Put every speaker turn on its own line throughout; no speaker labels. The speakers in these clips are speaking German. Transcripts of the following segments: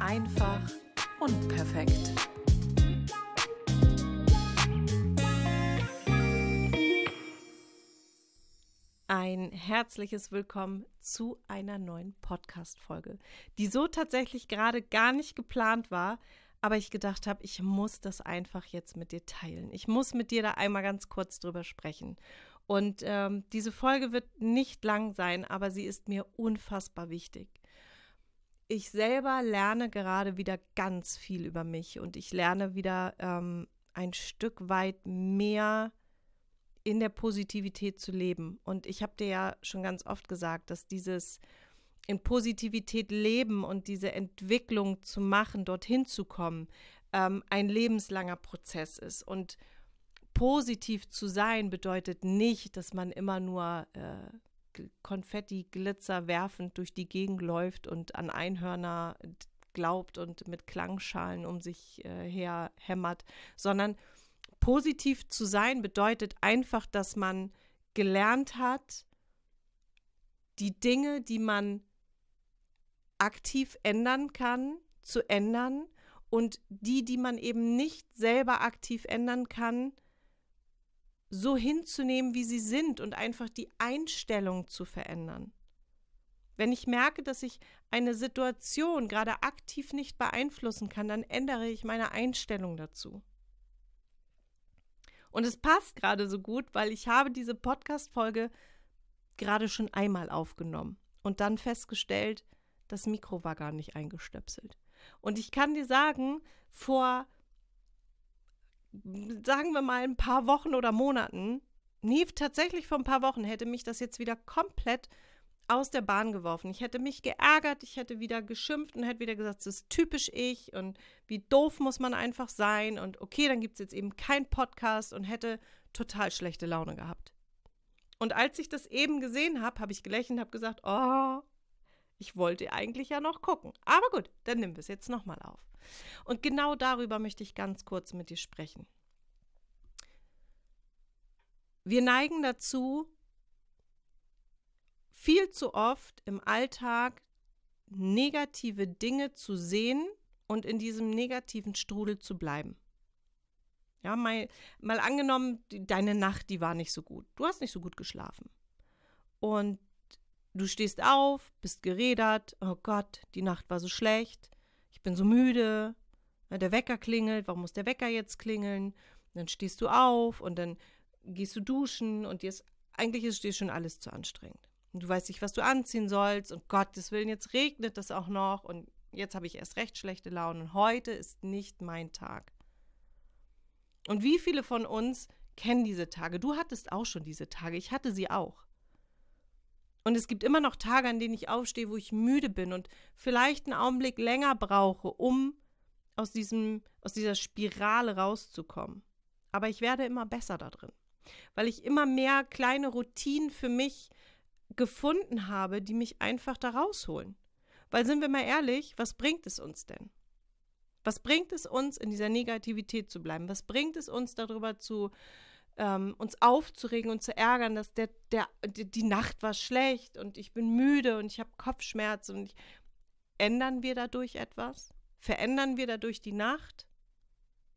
Einfach unperfekt. Ein herzliches Willkommen zu einer neuen Podcast-Folge, die so tatsächlich gerade gar nicht geplant war, aber ich gedacht habe, ich muss das einfach jetzt mit dir teilen. Ich muss mit dir da einmal ganz kurz drüber sprechen. Und ähm, diese Folge wird nicht lang sein, aber sie ist mir unfassbar wichtig. Ich selber lerne gerade wieder ganz viel über mich und ich lerne wieder ähm, ein Stück weit mehr in der Positivität zu leben. Und ich habe dir ja schon ganz oft gesagt, dass dieses in Positivität leben und diese Entwicklung zu machen, dorthin zu kommen, ähm, ein lebenslanger Prozess ist. Und positiv zu sein bedeutet nicht, dass man immer nur äh, Konfetti, Glitzer werfend durch die Gegend läuft und an Einhörner glaubt und mit Klangschalen um sich äh, her hämmert, sondern positiv zu sein bedeutet einfach, dass man gelernt hat, die Dinge, die man aktiv ändern kann, zu ändern und die, die man eben nicht selber aktiv ändern kann, so hinzunehmen, wie sie sind und einfach die Einstellung zu verändern. Wenn ich merke, dass ich eine Situation gerade aktiv nicht beeinflussen kann, dann ändere ich meine Einstellung dazu. Und es passt gerade so gut, weil ich habe diese Podcast-Folge gerade schon einmal aufgenommen und dann festgestellt, das Mikro war gar nicht eingestöpselt. Und ich kann dir sagen, vor, sagen wir mal, ein paar Wochen oder Monaten, nee, tatsächlich vor ein paar Wochen hätte mich das jetzt wieder komplett aus der Bahn geworfen. Ich hätte mich geärgert, ich hätte wieder geschimpft und hätte wieder gesagt, das ist typisch ich und wie doof muss man einfach sein und okay, dann gibt es jetzt eben keinen Podcast und hätte total schlechte Laune gehabt. Und als ich das eben gesehen habe, habe ich gelächelt und habe gesagt, oh, ich wollte eigentlich ja noch gucken. Aber gut, dann nimm es jetzt nochmal auf. Und genau darüber möchte ich ganz kurz mit dir sprechen. Wir neigen dazu, viel zu oft im Alltag negative Dinge zu sehen und in diesem negativen Strudel zu bleiben. Ja, mal, mal angenommen, deine Nacht, die war nicht so gut. Du hast nicht so gut geschlafen. Und Du stehst auf, bist gerädert. Oh Gott, die Nacht war so schlecht. Ich bin so müde. Der Wecker klingelt. Warum muss der Wecker jetzt klingeln? Dann stehst du auf und dann gehst du duschen und dir ist, eigentlich ist dir schon alles zu anstrengend. Und du weißt nicht, was du anziehen sollst. Und Gottes Willen, jetzt regnet das auch noch. Und jetzt habe ich erst recht schlechte Laune. Und heute ist nicht mein Tag. Und wie viele von uns kennen diese Tage? Du hattest auch schon diese Tage. Ich hatte sie auch. Und es gibt immer noch Tage, an denen ich aufstehe, wo ich müde bin und vielleicht einen Augenblick länger brauche, um aus, diesem, aus dieser Spirale rauszukommen. Aber ich werde immer besser da drin, weil ich immer mehr kleine Routinen für mich gefunden habe, die mich einfach da rausholen. Weil sind wir mal ehrlich, was bringt es uns denn? Was bringt es uns, in dieser Negativität zu bleiben? Was bringt es uns, darüber zu ähm, uns aufzuregen und zu ärgern, dass der, der, die Nacht war schlecht und ich bin müde und ich habe Kopfschmerzen und ich, ändern wir dadurch etwas? Verändern wir dadurch die Nacht?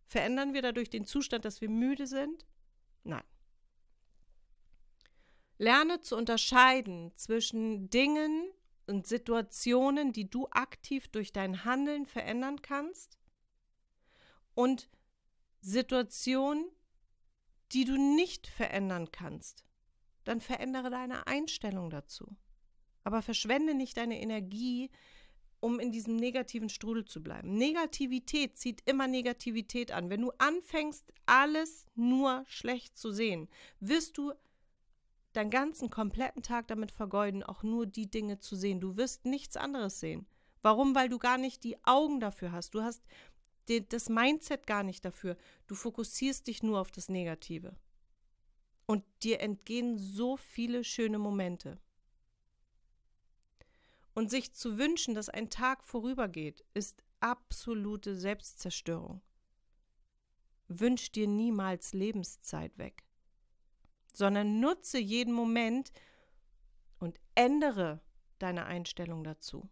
Verändern wir dadurch den Zustand, dass wir müde sind? Nein. Lerne zu unterscheiden zwischen Dingen und Situationen, die du aktiv durch dein Handeln verändern kannst und Situationen, die du nicht verändern kannst, dann verändere deine Einstellung dazu. Aber verschwende nicht deine Energie, um in diesem negativen Strudel zu bleiben. Negativität zieht immer Negativität an. Wenn du anfängst, alles nur schlecht zu sehen, wirst du deinen ganzen kompletten Tag damit vergeuden, auch nur die Dinge zu sehen. Du wirst nichts anderes sehen. Warum? Weil du gar nicht die Augen dafür hast. Du hast das Mindset gar nicht dafür. Du fokussierst dich nur auf das Negative. Und dir entgehen so viele schöne Momente. Und sich zu wünschen, dass ein Tag vorübergeht, ist absolute Selbstzerstörung. Wünsch dir niemals Lebenszeit weg, sondern nutze jeden Moment und ändere deine Einstellung dazu.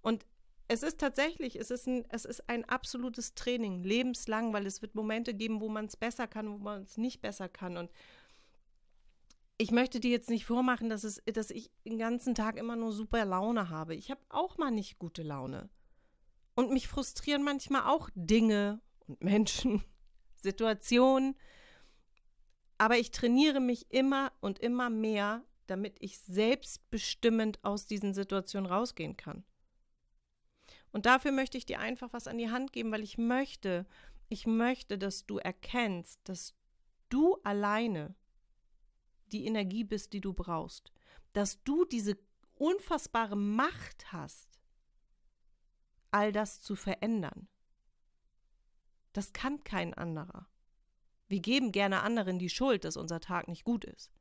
Und es ist tatsächlich, es ist, ein, es ist ein absolutes Training, lebenslang, weil es wird Momente geben, wo man es besser kann, wo man es nicht besser kann. Und ich möchte dir jetzt nicht vormachen, dass, es, dass ich den ganzen Tag immer nur super Laune habe. Ich habe auch mal nicht gute Laune. Und mich frustrieren manchmal auch Dinge und Menschen, Situationen. Aber ich trainiere mich immer und immer mehr, damit ich selbstbestimmend aus diesen Situationen rausgehen kann. Und dafür möchte ich dir einfach was an die Hand geben, weil ich möchte, ich möchte, dass du erkennst, dass du alleine die Energie bist, die du brauchst. Dass du diese unfassbare Macht hast, all das zu verändern. Das kann kein anderer. Wir geben gerne anderen die Schuld, dass unser Tag nicht gut ist.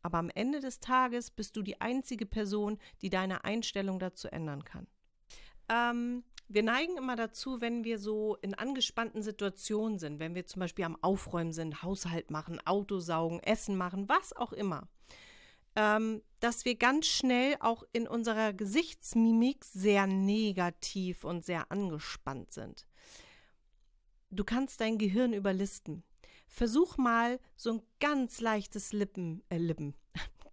Aber am Ende des Tages bist du die einzige Person, die deine Einstellung dazu ändern kann. Ähm, wir neigen immer dazu, wenn wir so in angespannten Situationen sind, wenn wir zum Beispiel am Aufräumen sind, Haushalt machen, Auto saugen, Essen machen, was auch immer, ähm, dass wir ganz schnell auch in unserer Gesichtsmimik sehr negativ und sehr angespannt sind. Du kannst dein Gehirn überlisten. Versuch mal so ein ganz leichtes Lippen, äh, Lippen,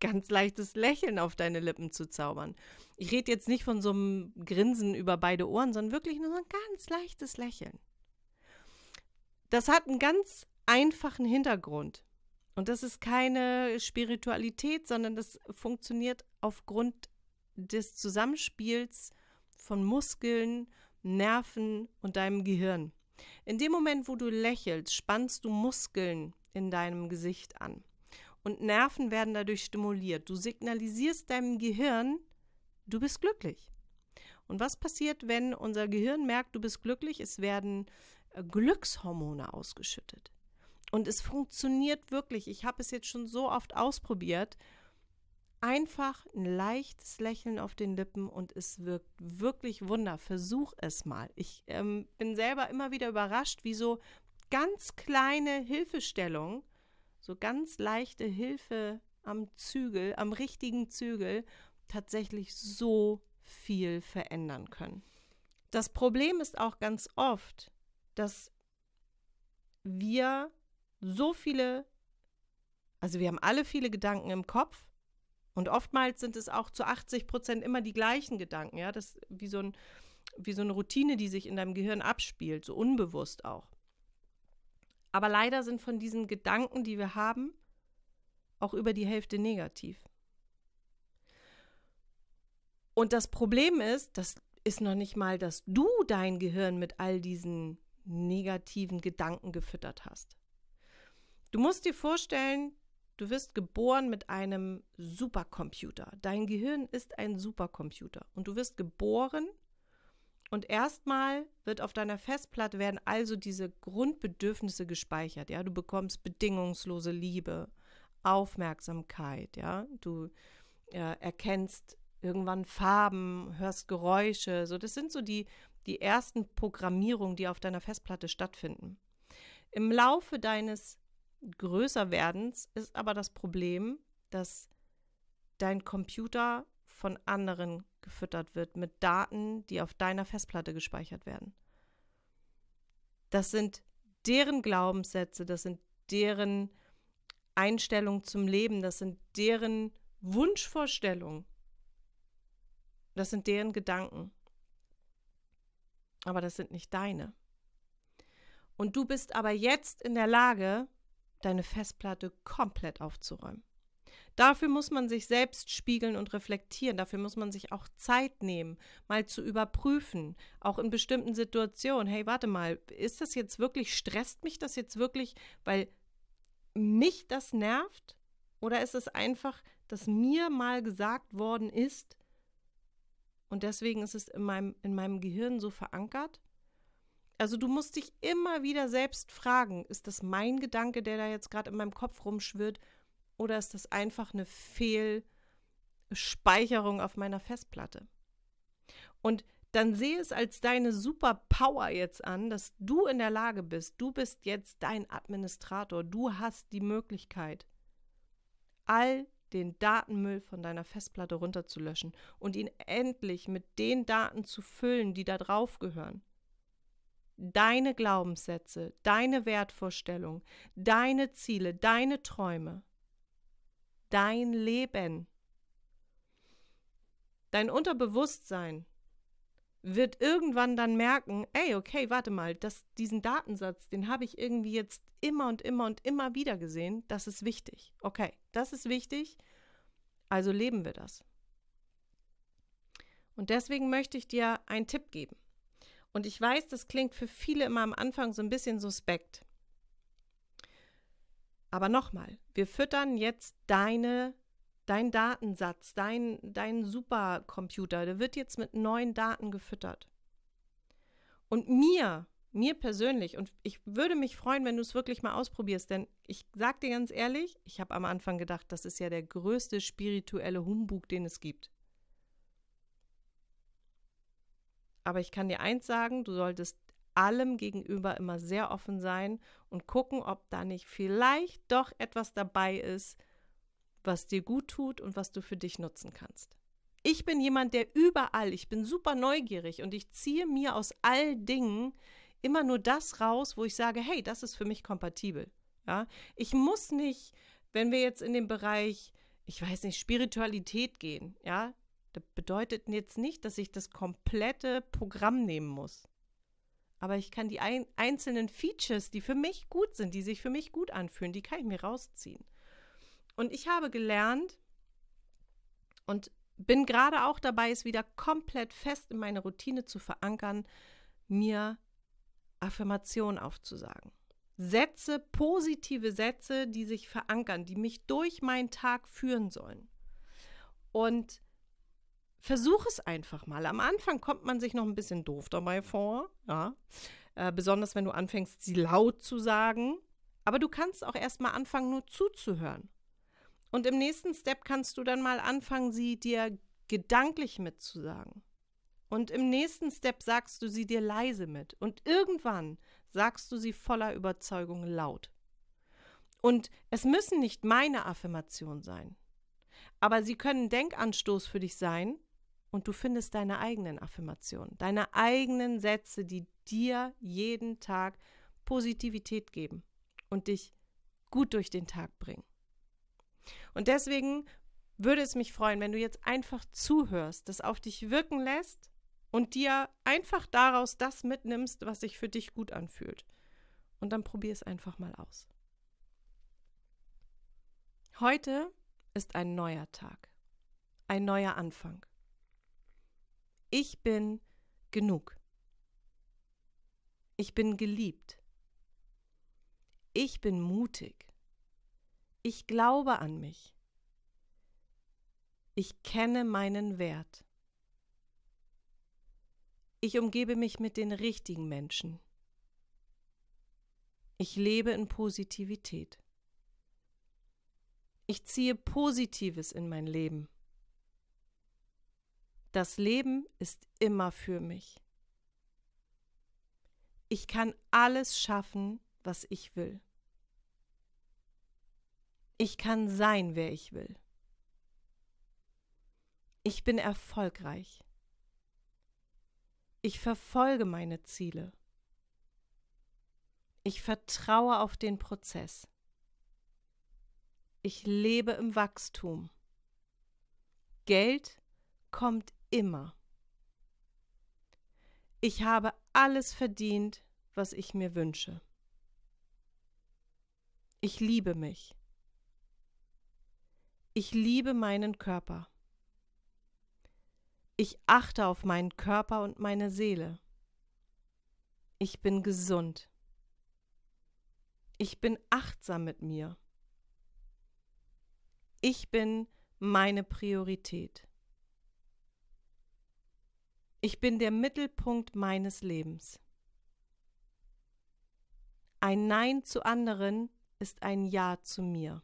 ganz leichtes Lächeln auf deine Lippen zu zaubern. Ich rede jetzt nicht von so einem Grinsen über beide Ohren, sondern wirklich nur so ein ganz leichtes Lächeln. Das hat einen ganz einfachen Hintergrund. Und das ist keine Spiritualität, sondern das funktioniert aufgrund des Zusammenspiels von Muskeln, Nerven und deinem Gehirn. In dem Moment, wo du lächelst, spannst du Muskeln in deinem Gesicht an und Nerven werden dadurch stimuliert. Du signalisierst deinem Gehirn, du bist glücklich. Und was passiert, wenn unser Gehirn merkt, du bist glücklich? Es werden äh, Glückshormone ausgeschüttet. Und es funktioniert wirklich. Ich habe es jetzt schon so oft ausprobiert. Einfach ein leichtes Lächeln auf den Lippen und es wirkt wirklich Wunder. Versuch es mal. Ich ähm, bin selber immer wieder überrascht, wie so ganz kleine Hilfestellungen so ganz leichte Hilfe am Zügel, am richtigen Zügel, tatsächlich so viel verändern können. Das Problem ist auch ganz oft, dass wir so viele, also wir haben alle viele Gedanken im Kopf und oftmals sind es auch zu 80 Prozent immer die gleichen Gedanken, ja, das wie so ein wie so eine Routine, die sich in deinem Gehirn abspielt, so unbewusst auch. Aber leider sind von diesen Gedanken, die wir haben, auch über die Hälfte negativ. Und das Problem ist, das ist noch nicht mal, dass du dein Gehirn mit all diesen negativen Gedanken gefüttert hast. Du musst dir vorstellen, du wirst geboren mit einem Supercomputer. Dein Gehirn ist ein Supercomputer und du wirst geboren und erstmal wird auf deiner Festplatte werden also diese Grundbedürfnisse gespeichert. Ja, du bekommst bedingungslose Liebe, Aufmerksamkeit. Ja, du äh, erkennst irgendwann Farben, hörst Geräusche. So, das sind so die die ersten Programmierungen, die auf deiner Festplatte stattfinden. Im Laufe deines Größerwerdens ist aber das Problem, dass dein Computer von anderen gefüttert wird mit Daten, die auf deiner Festplatte gespeichert werden. Das sind deren Glaubenssätze, das sind deren Einstellungen zum Leben, das sind deren Wunschvorstellungen, das sind deren Gedanken. Aber das sind nicht deine. Und du bist aber jetzt in der Lage, deine Festplatte komplett aufzuräumen. Dafür muss man sich selbst spiegeln und reflektieren. Dafür muss man sich auch Zeit nehmen, mal zu überprüfen, auch in bestimmten Situationen. Hey, warte mal, ist das jetzt wirklich, stresst mich das jetzt wirklich, weil mich das nervt? Oder ist es einfach, dass mir mal gesagt worden ist und deswegen ist es in meinem, in meinem Gehirn so verankert? Also du musst dich immer wieder selbst fragen, ist das mein Gedanke, der da jetzt gerade in meinem Kopf rumschwirrt oder ist das einfach eine Fehlspeicherung auf meiner Festplatte? Und dann sehe es als deine Superpower jetzt an, dass du in der Lage bist, du bist jetzt dein Administrator, du hast die Möglichkeit, all den Datenmüll von deiner Festplatte runterzulöschen und ihn endlich mit den Daten zu füllen, die da drauf gehören. Deine Glaubenssätze, deine Wertvorstellungen, deine Ziele, deine Träume, dein Leben. Dein Unterbewusstsein wird irgendwann dann merken, ey, okay, warte mal, das, diesen Datensatz, den habe ich irgendwie jetzt immer und immer und immer wieder gesehen, das ist wichtig. Okay, das ist wichtig, also leben wir das. Und deswegen möchte ich dir einen Tipp geben. Und ich weiß, das klingt für viele immer am Anfang so ein bisschen suspekt. Aber nochmal, wir füttern jetzt deine dein Datensatz, dein, dein Supercomputer, der wird jetzt mit neuen Daten gefüttert. Und mir, mir persönlich, und ich würde mich freuen, wenn du es wirklich mal ausprobierst, denn ich sag dir ganz ehrlich, ich habe am Anfang gedacht, das ist ja der größte spirituelle Humbug, den es gibt. Aber ich kann dir eins sagen, du solltest allem gegenüber immer sehr offen sein und gucken, ob da nicht vielleicht doch etwas dabei ist, was dir gut tut und was du für dich nutzen kannst. Ich bin jemand, der überall, ich bin super neugierig und ich ziehe mir aus all Dingen immer nur das raus, wo ich sage, hey, das ist für mich kompatibel. Ja, ich muss nicht, wenn wir jetzt in den Bereich, ich weiß nicht, Spiritualität gehen, ja, das bedeutet jetzt nicht, dass ich das komplette Programm nehmen muss. Aber ich kann die ein, einzelnen Features, die für mich gut sind, die sich für mich gut anfühlen, die kann ich mir rausziehen. Und ich habe gelernt und bin gerade auch dabei, es wieder komplett fest in meine Routine zu verankern, mir Affirmationen aufzusagen. Sätze, positive Sätze, die sich verankern, die mich durch meinen Tag führen sollen. Und versuch es einfach mal. Am Anfang kommt man sich noch ein bisschen doof dabei vor, ja. Äh, besonders wenn du anfängst, sie laut zu sagen. Aber du kannst auch erst mal anfangen, nur zuzuhören. Und im nächsten Step kannst du dann mal anfangen, sie dir gedanklich mitzusagen. Und im nächsten Step sagst du sie dir leise mit. Und irgendwann sagst du sie voller Überzeugung laut. Und es müssen nicht meine Affirmationen sein. Aber sie können Denkanstoß für dich sein und du findest deine eigenen Affirmationen, deine eigenen Sätze, die dir jeden Tag Positivität geben und dich gut durch den Tag bringen. Und deswegen würde es mich freuen, wenn du jetzt einfach zuhörst, das auf dich wirken lässt und dir einfach daraus das mitnimmst, was sich für dich gut anfühlt. Und dann probier es einfach mal aus. Heute ist ein neuer Tag, ein neuer Anfang. Ich bin genug. Ich bin geliebt. Ich bin mutig. Ich glaube an mich. Ich kenne meinen Wert. Ich umgebe mich mit den richtigen Menschen. Ich lebe in Positivität. Ich ziehe Positives in mein Leben. Das Leben ist immer für mich. Ich kann alles schaffen, was ich will. Ich kann sein, wer ich will. Ich bin erfolgreich. Ich verfolge meine Ziele. Ich vertraue auf den Prozess. Ich lebe im Wachstum. Geld kommt immer. Ich habe alles verdient, was ich mir wünsche. Ich liebe mich. Ich liebe meinen Körper. Ich achte auf meinen Körper und meine Seele. Ich bin gesund. Ich bin achtsam mit mir. Ich bin meine Priorität. Ich bin der Mittelpunkt meines Lebens. Ein Nein zu anderen ist ein Ja zu mir.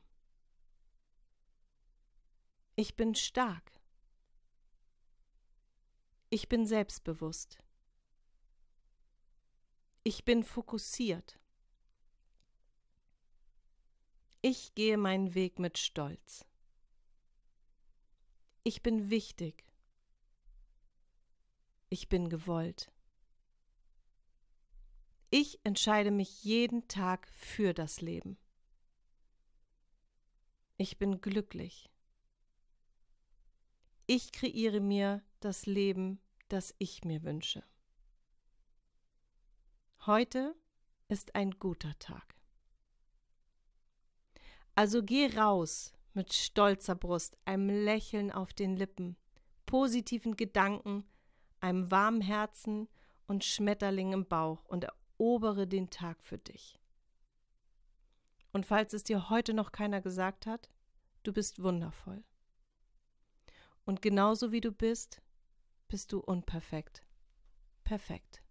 Ich bin stark. Ich bin selbstbewusst. Ich bin fokussiert. Ich gehe meinen Weg mit Stolz. Ich bin wichtig. Ich bin gewollt. Ich entscheide mich jeden Tag für das Leben. Ich bin glücklich. Ich kreiere mir das Leben, das ich mir wünsche. Heute ist ein guter Tag. Also geh raus mit stolzer Brust, einem Lächeln auf den Lippen, positiven Gedanken, einem warmen Herzen und Schmetterling im Bauch und erobere den Tag für dich. Und falls es dir heute noch keiner gesagt hat, du bist wundervoll. Und genauso wie du bist, bist du unperfekt. Perfekt.